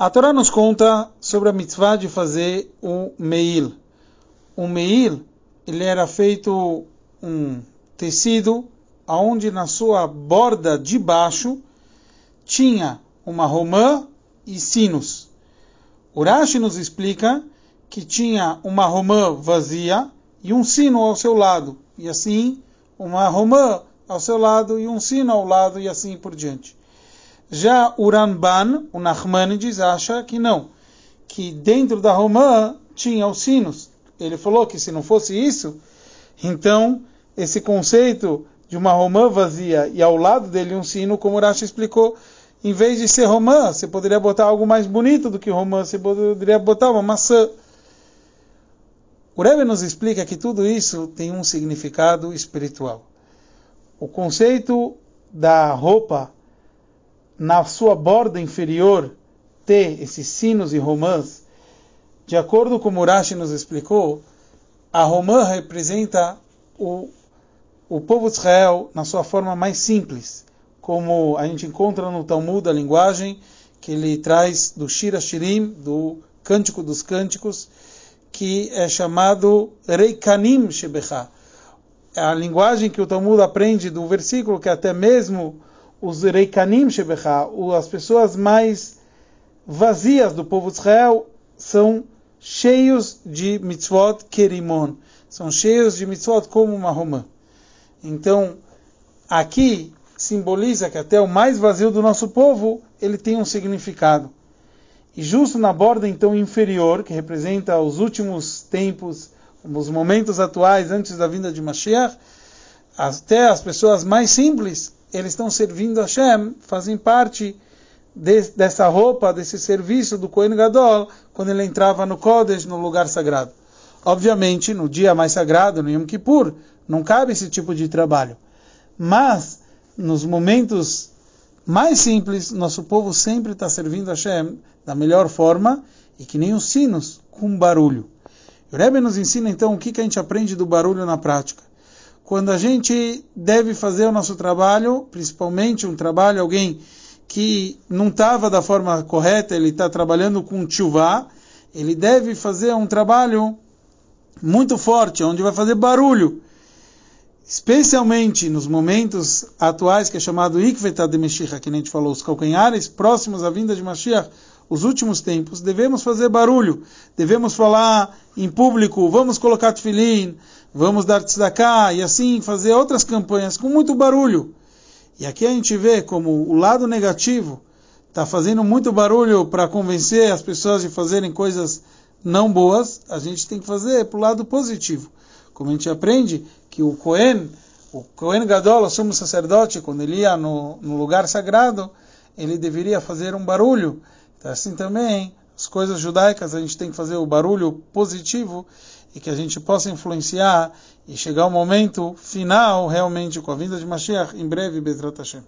A Torá nos conta sobre a mitzvah de fazer o meil. O meil, ele era feito um tecido aonde na sua borda de baixo tinha uma romã e sinos. Urashi nos explica que tinha uma romã vazia e um sino ao seu lado, e assim uma romã ao seu lado e um sino ao lado e assim por diante. Já o Ramban, o Nachmanides, acha que não, que dentro da romã tinha os sinos. Ele falou que se não fosse isso, então esse conceito de uma romã vazia e ao lado dele um sino, como o Rashi explicou, em vez de ser romã, você poderia botar algo mais bonito do que romã, você poderia botar uma maçã. O Rebbe nos explica que tudo isso tem um significado espiritual. O conceito da roupa na sua borda inferior ter esses sinos e romãs, de acordo com Murashi nos explicou, a romã representa o, o povo de Israel na sua forma mais simples, como a gente encontra no Talmud, a linguagem que ele traz do Shira Shirim, do Cântico dos Cânticos, que é chamado Reikanim Shebecha. É a linguagem que o Talmud aprende do versículo que até mesmo os Reikanim Shebecha, as pessoas mais vazias do povo de Israel, são cheios de mitzvot kerimon, são cheios de mitzvot como uma romã. Então, aqui simboliza que até o mais vazio do nosso povo, ele tem um significado. E justo na borda então inferior, que representa os últimos tempos, os momentos atuais antes da vinda de Mashiach, até as pessoas mais simples, eles estão servindo a Hashem, fazem parte de, dessa roupa, desse serviço do Kohen Gadol, quando ele entrava no Kodesh, no lugar sagrado. Obviamente, no dia mais sagrado, no Yom Kippur, não cabe esse tipo de trabalho. Mas, nos momentos mais simples, nosso povo sempre está servindo a Hashem da melhor forma e que nem os sinos, com barulho. O Rebbe nos ensina então o que, que a gente aprende do barulho na prática quando a gente deve fazer o nosso trabalho, principalmente um trabalho, alguém que não estava da forma correta, ele está trabalhando com tchuvá, ele deve fazer um trabalho muito forte, onde vai fazer barulho. Especialmente nos momentos atuais, que é chamado Ikveta de Meshiach, que a gente falou, os calcanhares próximos à vinda de Mashiach, os últimos tempos, devemos fazer barulho, devemos falar em público, vamos colocar tefilim, vamos dar tzedakah e assim fazer outras campanhas com muito barulho. E aqui a gente vê como o lado negativo está fazendo muito barulho para convencer as pessoas de fazerem coisas não boas, a gente tem que fazer para o lado positivo. Como a gente aprende que o Cohen, o Cohen Gadol, o sumo sacerdote, quando ele ia no, no lugar sagrado, ele deveria fazer um barulho. Então, assim também, as coisas judaicas, a gente tem que fazer o barulho positivo e que a gente possa influenciar e chegar ao momento final, realmente, com a vinda de Mashiach, em breve, Bezrat Hashem.